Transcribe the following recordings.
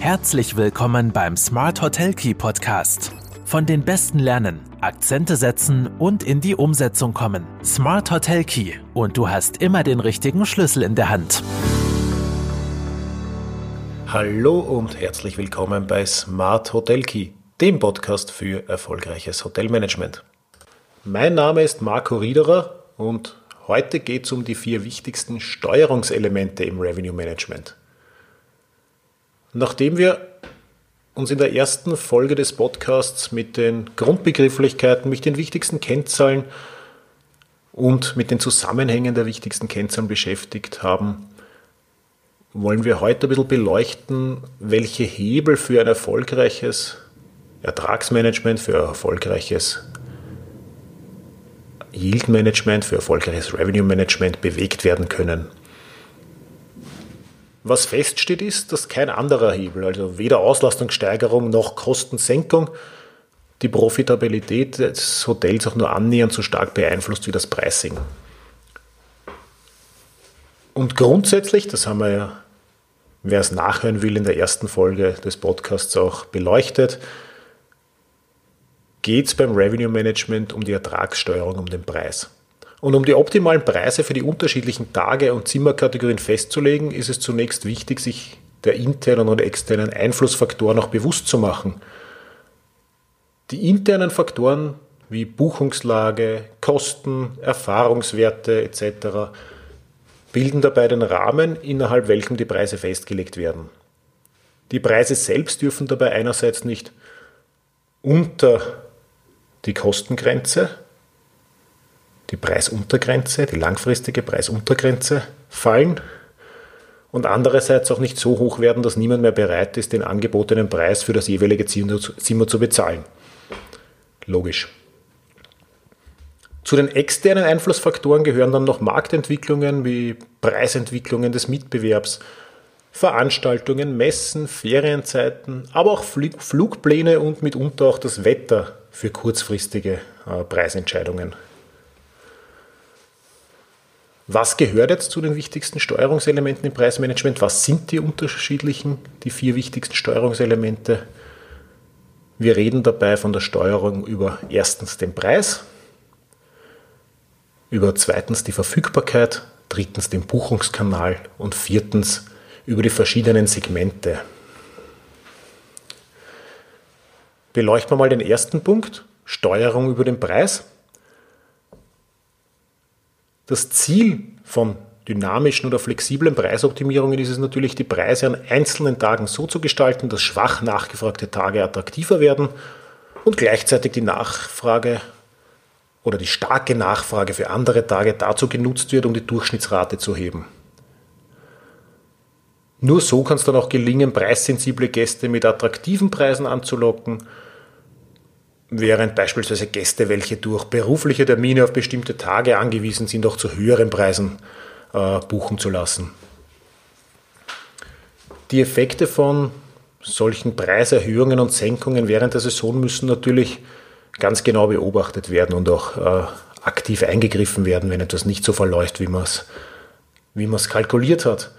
Herzlich willkommen beim Smart Hotel Key Podcast. Von den Besten lernen, Akzente setzen und in die Umsetzung kommen. Smart Hotel Key und du hast immer den richtigen Schlüssel in der Hand. Hallo und herzlich willkommen bei Smart Hotel Key, dem Podcast für erfolgreiches Hotelmanagement. Mein Name ist Marco Riederer und heute geht es um die vier wichtigsten Steuerungselemente im Revenue Management. Nachdem wir uns in der ersten Folge des Podcasts mit den Grundbegrifflichkeiten, mit den wichtigsten Kennzahlen und mit den Zusammenhängen der wichtigsten Kennzahlen beschäftigt haben, wollen wir heute ein bisschen beleuchten, welche Hebel für ein erfolgreiches Ertragsmanagement, für ein erfolgreiches Yield Management, für erfolgreiches Revenue Management bewegt werden können. Was feststeht ist, dass kein anderer Hebel, also weder Auslastungssteigerung noch Kostensenkung, die Profitabilität des Hotels auch nur annähernd so stark beeinflusst wie das Pricing. Und grundsätzlich, das haben wir ja, wer es nachhören will, in der ersten Folge des Podcasts auch beleuchtet, geht es beim Revenue Management um die Ertragssteuerung, um den Preis. Und um die optimalen Preise für die unterschiedlichen Tage und Zimmerkategorien festzulegen, ist es zunächst wichtig, sich der internen und externen Einflussfaktoren auch bewusst zu machen. Die internen Faktoren wie Buchungslage, Kosten, Erfahrungswerte etc. bilden dabei den Rahmen, innerhalb welchem die Preise festgelegt werden. Die Preise selbst dürfen dabei einerseits nicht unter die Kostengrenze die Preisuntergrenze, die langfristige Preisuntergrenze fallen und andererseits auch nicht so hoch werden, dass niemand mehr bereit ist, den angebotenen Preis für das jeweilige Zimmer zu bezahlen. Logisch. Zu den externen Einflussfaktoren gehören dann noch Marktentwicklungen wie Preisentwicklungen des Mitbewerbs, Veranstaltungen, Messen, Ferienzeiten, aber auch Flugpläne und mitunter auch das Wetter für kurzfristige äh, Preisentscheidungen was gehört jetzt zu den wichtigsten Steuerungselementen im Preismanagement? Was sind die unterschiedlichen, die vier wichtigsten Steuerungselemente? Wir reden dabei von der Steuerung über erstens den Preis, über zweitens die Verfügbarkeit, drittens den Buchungskanal und viertens über die verschiedenen Segmente. Beleuchten wir mal den ersten Punkt, Steuerung über den Preis. Das Ziel von dynamischen oder flexiblen Preisoptimierungen ist es natürlich, die Preise an einzelnen Tagen so zu gestalten, dass schwach nachgefragte Tage attraktiver werden und gleichzeitig die Nachfrage oder die starke Nachfrage für andere Tage dazu genutzt wird, um die Durchschnittsrate zu heben. Nur so kann es dann auch gelingen, preissensible Gäste mit attraktiven Preisen anzulocken während beispielsweise Gäste, welche durch berufliche Termine auf bestimmte Tage angewiesen sind, auch zu höheren Preisen äh, buchen zu lassen. Die Effekte von solchen Preiserhöhungen und Senkungen während der Saison müssen natürlich ganz genau beobachtet werden und auch äh, aktiv eingegriffen werden, wenn etwas nicht so verläuft, wie man es wie kalkuliert hat.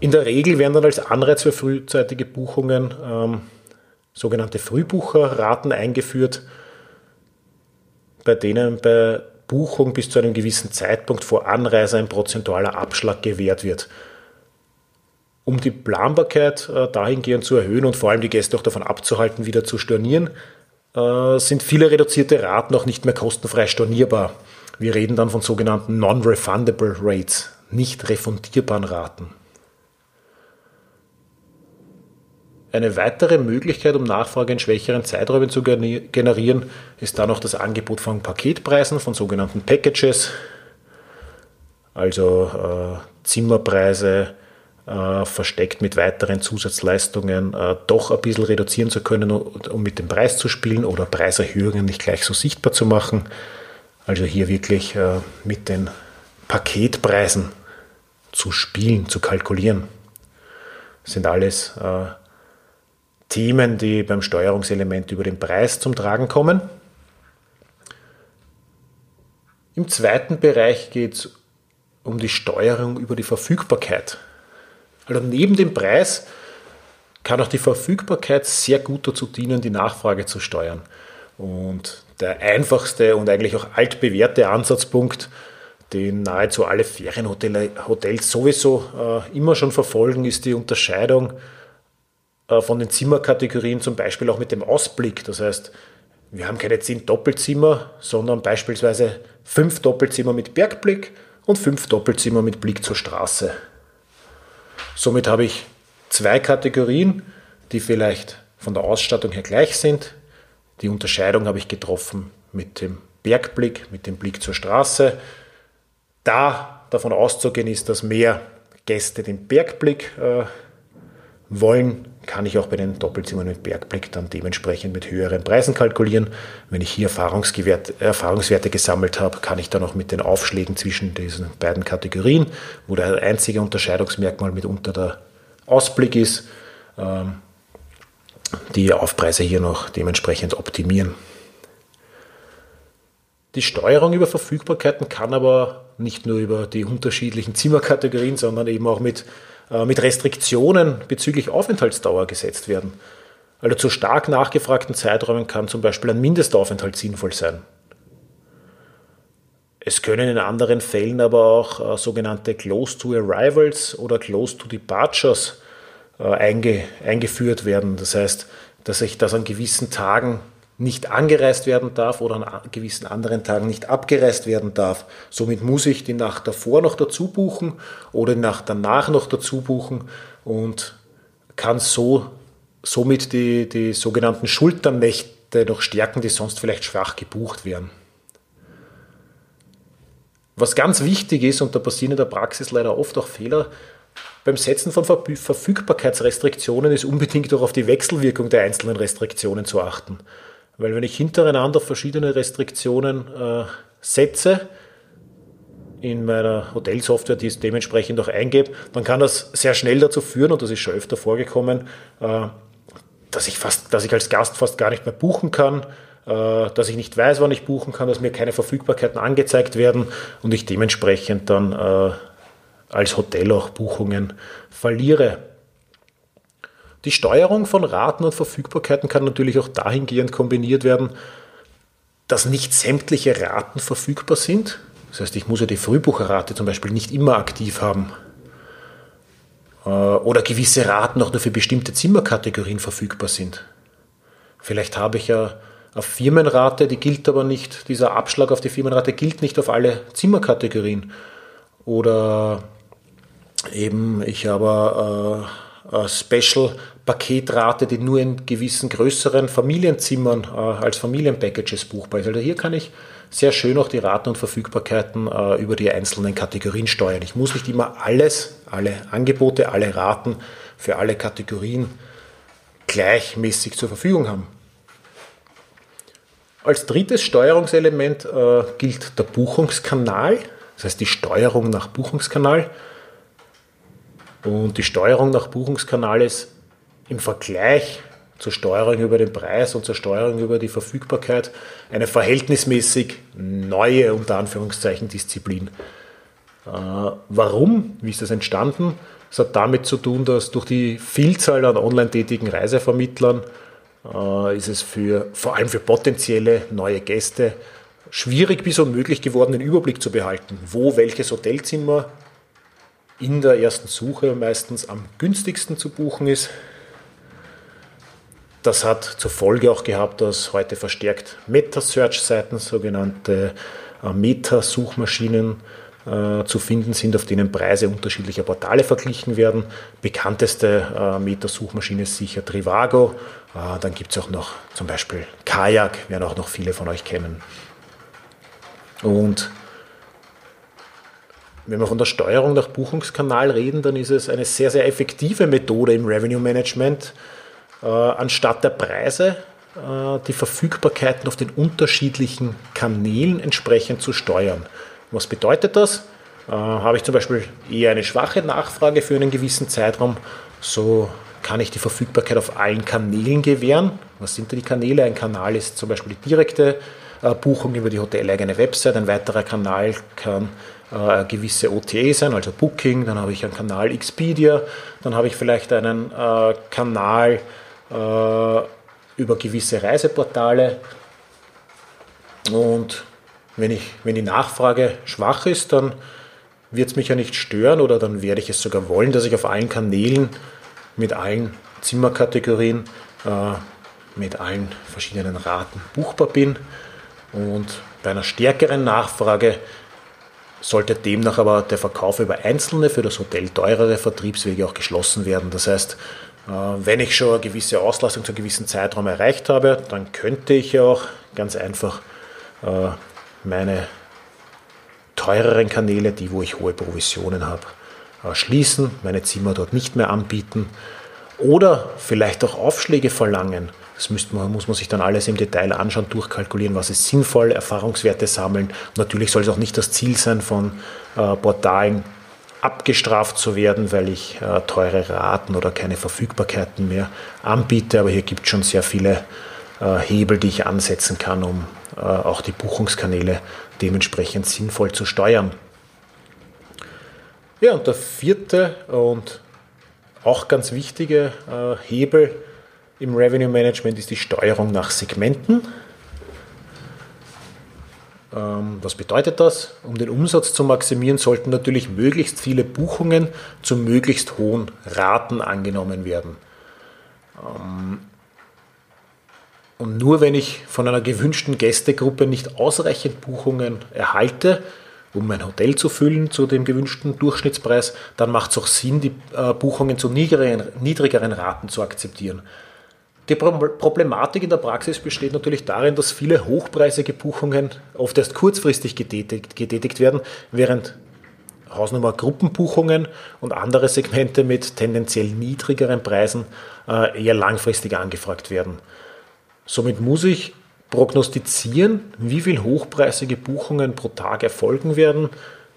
In der Regel werden dann als Anreiz für frühzeitige Buchungen ähm, sogenannte Frühbucherraten eingeführt, bei denen bei Buchung bis zu einem gewissen Zeitpunkt vor Anreise ein prozentualer Abschlag gewährt wird. Um die Planbarkeit äh, dahingehend zu erhöhen und vor allem die Gäste auch davon abzuhalten, wieder zu stornieren, äh, sind viele reduzierte Raten auch nicht mehr kostenfrei stornierbar. Wir reden dann von sogenannten Non-Refundable Rates, nicht refundierbaren Raten. Eine weitere Möglichkeit, um Nachfrage in schwächeren Zeiträumen zu generieren, ist dann auch das Angebot von Paketpreisen, von sogenannten Packages, also äh, Zimmerpreise äh, versteckt mit weiteren Zusatzleistungen äh, doch ein bisschen reduzieren zu können, um mit dem Preis zu spielen oder Preiserhöhungen nicht gleich so sichtbar zu machen. Also hier wirklich äh, mit den Paketpreisen zu spielen, zu kalkulieren. Sind alles äh, Themen, die beim Steuerungselement über den Preis zum Tragen kommen. Im zweiten Bereich geht es um die Steuerung über die Verfügbarkeit. Also neben dem Preis kann auch die Verfügbarkeit sehr gut dazu dienen, die Nachfrage zu steuern. Und der einfachste und eigentlich auch altbewährte Ansatzpunkt, den nahezu alle Ferienhotels sowieso äh, immer schon verfolgen, ist die Unterscheidung von den Zimmerkategorien, zum Beispiel auch mit dem Ausblick. Das heißt, wir haben keine zehn Doppelzimmer, sondern beispielsweise fünf Doppelzimmer mit Bergblick und fünf Doppelzimmer mit Blick zur Straße. Somit habe ich zwei Kategorien, die vielleicht von der Ausstattung her gleich sind. Die Unterscheidung habe ich getroffen mit dem Bergblick, mit dem Blick zur Straße. Da davon auszugehen ist, dass mehr Gäste den Bergblick äh, wollen, kann ich auch bei den Doppelzimmern mit Bergblick dann dementsprechend mit höheren Preisen kalkulieren. Wenn ich hier Erfahrungswerte gesammelt habe, kann ich dann auch mit den Aufschlägen zwischen diesen beiden Kategorien, wo der einzige Unterscheidungsmerkmal mitunter der Ausblick ist, ähm, die Aufpreise hier noch dementsprechend optimieren. Die Steuerung über Verfügbarkeiten kann aber nicht nur über die unterschiedlichen Zimmerkategorien, sondern eben auch mit, mit Restriktionen bezüglich Aufenthaltsdauer gesetzt werden. Also zu stark nachgefragten Zeiträumen kann zum Beispiel ein Mindestaufenthalt sinnvoll sein. Es können in anderen Fällen aber auch äh, sogenannte Close to Arrivals oder Close to Departures äh, einge, eingeführt werden. Das heißt, dass ich das an gewissen Tagen nicht angereist werden darf oder an gewissen anderen Tagen nicht abgereist werden darf. Somit muss ich die Nacht davor noch dazu buchen oder die Nacht danach noch dazu buchen und kann so, somit die, die sogenannten Schulternächte noch stärken, die sonst vielleicht schwach gebucht werden. Was ganz wichtig ist, und da passieren in der Praxis leider oft auch Fehler, beim Setzen von Verfügbarkeitsrestriktionen ist unbedingt auch auf die Wechselwirkung der einzelnen Restriktionen zu achten. Weil wenn ich hintereinander verschiedene Restriktionen äh, setze, in meiner Hotelsoftware, die es dementsprechend auch eingebe, dann kann das sehr schnell dazu führen, und das ist schon öfter vorgekommen, äh, dass ich, fast, dass ich als Gast fast gar nicht mehr buchen kann, äh, dass ich nicht weiß, wann ich buchen kann, dass mir keine Verfügbarkeiten angezeigt werden und ich dementsprechend dann äh, als Hotel auch Buchungen verliere. Die Steuerung von Raten und Verfügbarkeiten kann natürlich auch dahingehend kombiniert werden, dass nicht sämtliche Raten verfügbar sind. Das heißt, ich muss ja die Frühbucherrate zum Beispiel nicht immer aktiv haben. Äh, oder gewisse Raten auch nur für bestimmte Zimmerkategorien verfügbar sind. Vielleicht habe ich ja eine Firmenrate, die gilt aber nicht, dieser Abschlag auf die Firmenrate gilt nicht auf alle Zimmerkategorien. Oder eben, ich habe äh, eine Special-Paketrate, die nur in gewissen größeren Familienzimmern äh, als Familienpackages buchbar ist. Also hier kann ich sehr schön auch die Raten und Verfügbarkeiten äh, über die einzelnen Kategorien steuern. Ich muss nicht immer alles, alle Angebote, alle Raten für alle Kategorien gleichmäßig zur Verfügung haben. Als drittes Steuerungselement äh, gilt der Buchungskanal, das heißt die Steuerung nach Buchungskanal. Und die Steuerung nach Buchungskanal ist im Vergleich zur Steuerung über den Preis und zur Steuerung über die Verfügbarkeit eine verhältnismäßig neue, unter Anführungszeichen, Disziplin. Äh, warum? Wie ist das entstanden? Es hat damit zu tun, dass durch die Vielzahl an online tätigen Reisevermittlern äh, ist es für, vor allem für potenzielle neue Gäste schwierig bis unmöglich geworden, den Überblick zu behalten, wo welches Hotelzimmer in der ersten Suche meistens am günstigsten zu buchen ist. Das hat zur Folge auch gehabt, dass heute verstärkt Meta-Search-Seiten, sogenannte äh, Meta-Suchmaschinen, äh, zu finden sind, auf denen Preise unterschiedlicher Portale verglichen werden. Bekannteste äh, Meta-Suchmaschine ist sicher Trivago. Äh, dann gibt es auch noch zum Beispiel Kajak, werden auch noch viele von euch kennen. Und wenn wir von der Steuerung nach Buchungskanal reden, dann ist es eine sehr, sehr effektive Methode im Revenue Management, anstatt der Preise äh, die Verfügbarkeiten auf den unterschiedlichen Kanälen entsprechend zu steuern. Was bedeutet das? Äh, habe ich zum Beispiel eher eine schwache Nachfrage für einen gewissen Zeitraum, so kann ich die Verfügbarkeit auf allen Kanälen gewähren. Was sind denn die Kanäle? Ein Kanal ist zum Beispiel die direkte äh, Buchung über die hoteleigene Website. Ein weiterer Kanal kann äh, gewisse OTA sein, also Booking. Dann habe ich einen Kanal Expedia. Dann habe ich vielleicht einen äh, Kanal äh, über gewisse Reiseportale. Und wenn, ich, wenn die Nachfrage schwach ist, dann wird es mich ja nicht stören oder dann werde ich es sogar wollen, dass ich auf allen Kanälen mit allen Zimmerkategorien, äh, mit allen verschiedenen Raten buchbar bin. Und bei einer stärkeren Nachfrage sollte demnach aber der Verkauf über einzelne für das Hotel teurere Vertriebswege auch geschlossen werden. Das heißt, äh, wenn ich schon eine gewisse Auslastung zu einem gewissen Zeitraum erreicht habe, dann könnte ich ja auch ganz einfach äh, meine teureren Kanäle, die wo ich hohe Provisionen habe, äh, schließen, meine Zimmer dort nicht mehr anbieten oder vielleicht auch Aufschläge verlangen. Das man, muss man sich dann alles im Detail anschauen, durchkalkulieren, was ist sinnvoll, Erfahrungswerte sammeln. Natürlich soll es auch nicht das Ziel sein, von äh, Portalen abgestraft zu werden, weil ich äh, teure Raten oder keine Verfügbarkeiten mehr anbiete. Aber hier gibt es schon sehr viele äh, Hebel, die ich ansetzen kann, um äh, auch die Buchungskanäle dementsprechend sinnvoll zu steuern. Ja, und der vierte und auch ganz wichtige äh, Hebel im Revenue Management ist die Steuerung nach Segmenten. Ähm, was bedeutet das? Um den Umsatz zu maximieren, sollten natürlich möglichst viele Buchungen zu möglichst hohen Raten angenommen werden. Ähm, und nur wenn ich von einer gewünschten Gästegruppe nicht ausreichend Buchungen erhalte, um mein Hotel zu füllen zu dem gewünschten Durchschnittspreis, dann macht es auch Sinn, die äh, Buchungen zu niedrigeren, niedrigeren Raten zu akzeptieren. Die Problematik in der Praxis besteht natürlich darin, dass viele hochpreisige Buchungen oft erst kurzfristig getätigt, getätigt werden, während Hausnummer Gruppenbuchungen und andere Segmente mit tendenziell niedrigeren Preisen äh, eher langfristig angefragt werden. Somit muss ich prognostizieren, wie viel hochpreisige Buchungen pro Tag erfolgen werden,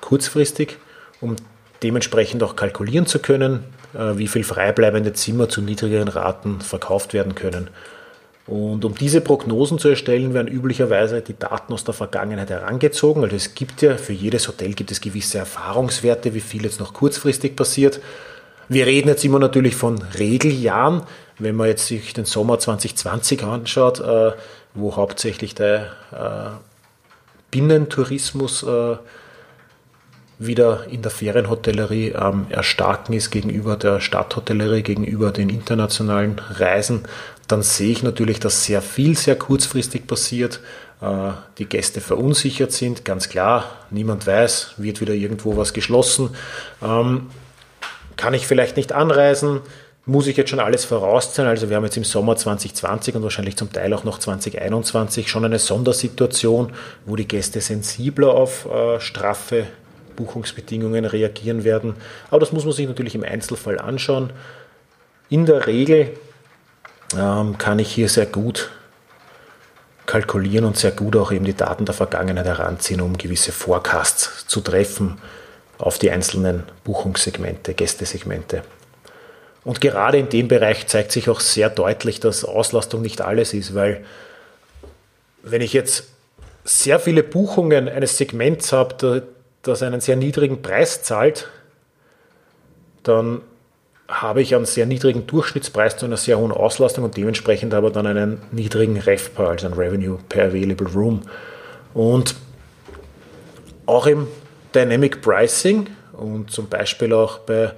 kurzfristig, um dementsprechend auch kalkulieren zu können, wie viel freibleibende Zimmer zu niedrigeren Raten verkauft werden können. Und um diese Prognosen zu erstellen, werden üblicherweise die Daten aus der Vergangenheit herangezogen. Also es gibt ja für jedes Hotel gibt es gewisse Erfahrungswerte, wie viel jetzt noch kurzfristig passiert. Wir reden jetzt immer natürlich von Regeljahren. Wenn man jetzt sich den Sommer 2020 anschaut, äh, wo hauptsächlich der äh, Binnentourismus wieder in der Ferienhotellerie am Erstarken ist gegenüber der Stadthotellerie, gegenüber den internationalen Reisen, dann sehe ich natürlich, dass sehr viel sehr kurzfristig passiert, äh, die Gäste verunsichert sind, ganz klar, niemand weiß, wird wieder irgendwo was geschlossen, ähm, kann ich vielleicht nicht anreisen, muss ich jetzt schon alles vorauszahlen. Also wir haben jetzt im Sommer 2020 und wahrscheinlich zum Teil auch noch 2021 schon eine Sondersituation, wo die Gäste sensibler auf äh, straffe Buchungsbedingungen reagieren werden. Aber das muss man sich natürlich im Einzelfall anschauen. In der Regel ähm, kann ich hier sehr gut kalkulieren und sehr gut auch eben die Daten der Vergangenheit heranziehen, um gewisse Forecasts zu treffen auf die einzelnen Buchungssegmente, Gästesegmente. Und gerade in dem Bereich zeigt sich auch sehr deutlich, dass Auslastung nicht alles ist, weil wenn ich jetzt sehr viele Buchungen eines Segments habe, das einen sehr niedrigen Preis zahlt, dann habe ich einen sehr niedrigen Durchschnittspreis zu einer sehr hohen Auslastung und dementsprechend aber dann einen niedrigen RevPAR, also ein Revenue per Available Room. Und auch im Dynamic Pricing und zum Beispiel auch bei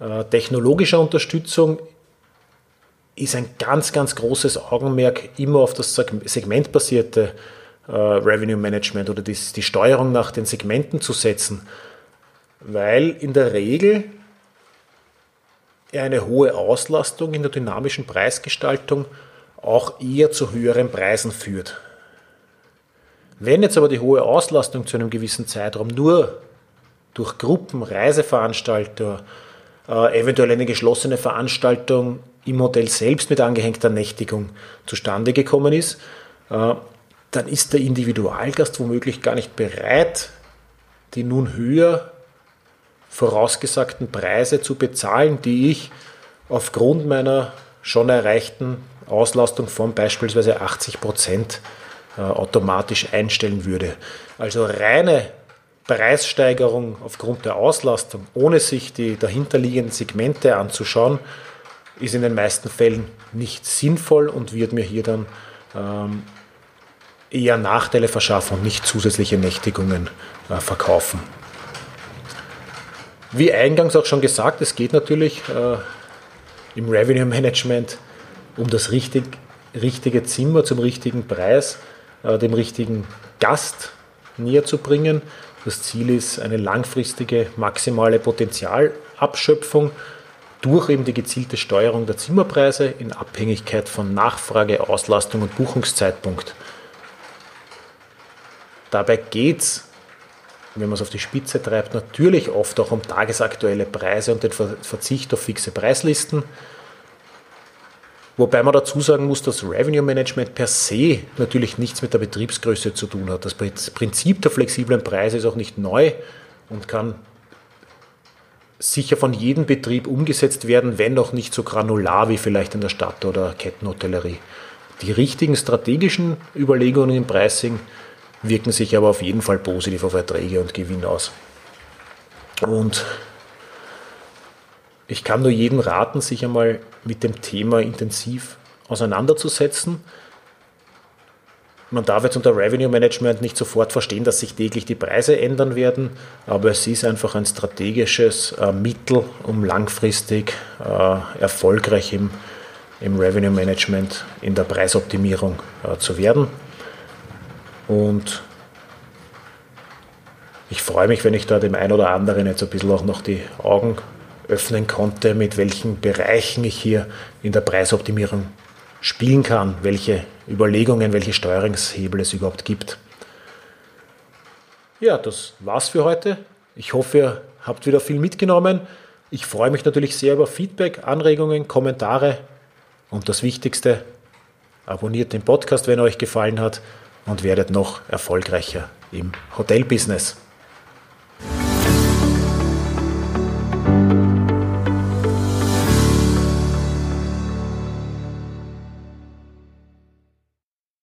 äh, technologischer Unterstützung ist ein ganz, ganz großes Augenmerk immer auf das segmentbasierte Revenue Management oder die, die Steuerung nach den Segmenten zu setzen, weil in der Regel eine hohe Auslastung in der dynamischen Preisgestaltung auch eher zu höheren Preisen führt. Wenn jetzt aber die hohe Auslastung zu einem gewissen Zeitraum nur durch Gruppen, Reiseveranstalter, äh, eventuell eine geschlossene Veranstaltung im Hotel selbst mit angehängter Nächtigung zustande gekommen ist, äh, dann ist der Individualgast womöglich gar nicht bereit, die nun höher vorausgesagten Preise zu bezahlen, die ich aufgrund meiner schon erreichten Auslastung von beispielsweise 80 Prozent äh, automatisch einstellen würde. Also reine Preissteigerung aufgrund der Auslastung, ohne sich die dahinterliegenden Segmente anzuschauen, ist in den meisten Fällen nicht sinnvoll und wird mir hier dann ähm, eher Nachteile verschaffen und nicht zusätzliche Nächtigungen äh, verkaufen. Wie eingangs auch schon gesagt, es geht natürlich äh, im Revenue Management um das richtig, richtige Zimmer zum richtigen Preis, äh, dem richtigen Gast näher zu bringen. Das Ziel ist eine langfristige maximale Potenzialabschöpfung durch eben die gezielte Steuerung der Zimmerpreise in Abhängigkeit von Nachfrage, Auslastung und Buchungszeitpunkt. Dabei geht es, wenn man es auf die Spitze treibt, natürlich oft auch um tagesaktuelle Preise und den Verzicht auf fixe Preislisten. Wobei man dazu sagen muss, dass Revenue Management per se natürlich nichts mit der Betriebsgröße zu tun hat. Das Prinzip der flexiblen Preise ist auch nicht neu und kann sicher von jedem Betrieb umgesetzt werden, wenn auch nicht so granular wie vielleicht in der Stadt- oder Kettenhotellerie. Die richtigen strategischen Überlegungen im Pricing wirken sich aber auf jeden Fall positiv auf Erträge und Gewinn aus. Und ich kann nur jedem raten, sich einmal mit dem Thema intensiv auseinanderzusetzen man darf jetzt unter Revenue Management nicht sofort verstehen, dass sich täglich die Preise ändern werden, aber es ist einfach ein strategisches äh, Mittel, um langfristig äh, erfolgreich im, im Revenue Management in der Preisoptimierung äh, zu werden. Und ich freue mich, wenn ich da dem einen oder anderen jetzt ein bisschen auch noch die Augen öffnen konnte, mit welchen Bereichen ich hier in der Preisoptimierung spielen kann, welche Überlegungen, welche Steuerungshebel es überhaupt gibt. Ja, das war's für heute. Ich hoffe, ihr habt wieder viel mitgenommen. Ich freue mich natürlich sehr über Feedback, Anregungen, Kommentare und das Wichtigste, abonniert den Podcast, wenn er euch gefallen hat und werdet noch erfolgreicher im Hotelbusiness.